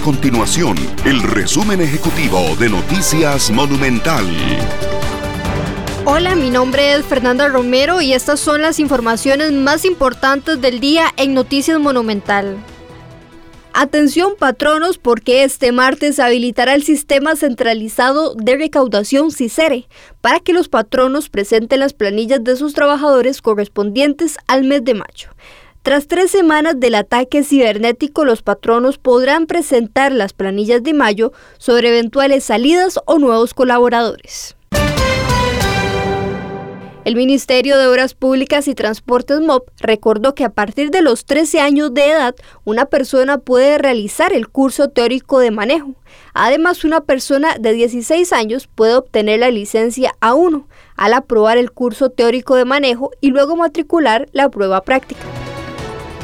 continuación el resumen ejecutivo de Noticias Monumental. Hola, mi nombre es Fernanda Romero y estas son las informaciones más importantes del día en Noticias Monumental. Atención patronos porque este martes habilitará el sistema centralizado de recaudación CICERE para que los patronos presenten las planillas de sus trabajadores correspondientes al mes de mayo. Tras tres semanas del ataque cibernético, los patronos podrán presentar las planillas de mayo sobre eventuales salidas o nuevos colaboradores. El Ministerio de Obras Públicas y Transportes MOP recordó que a partir de los 13 años de edad, una persona puede realizar el curso teórico de manejo. Además, una persona de 16 años puede obtener la licencia A1 al aprobar el curso teórico de manejo y luego matricular la prueba práctica.